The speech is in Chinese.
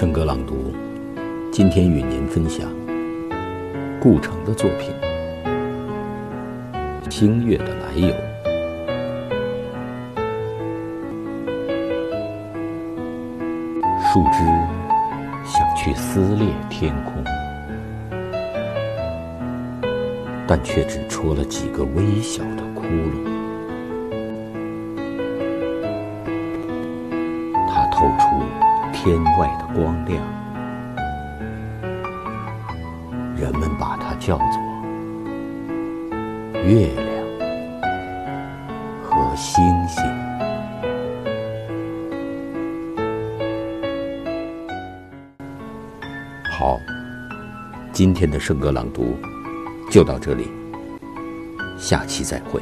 圣歌朗读，今天与您分享顾城的作品《星月的来由》。树枝想去撕裂天空，但却只戳了几个微小的窟窿。天外的光亮，人们把它叫做月亮和星星。好，今天的圣歌朗读就到这里，下期再会。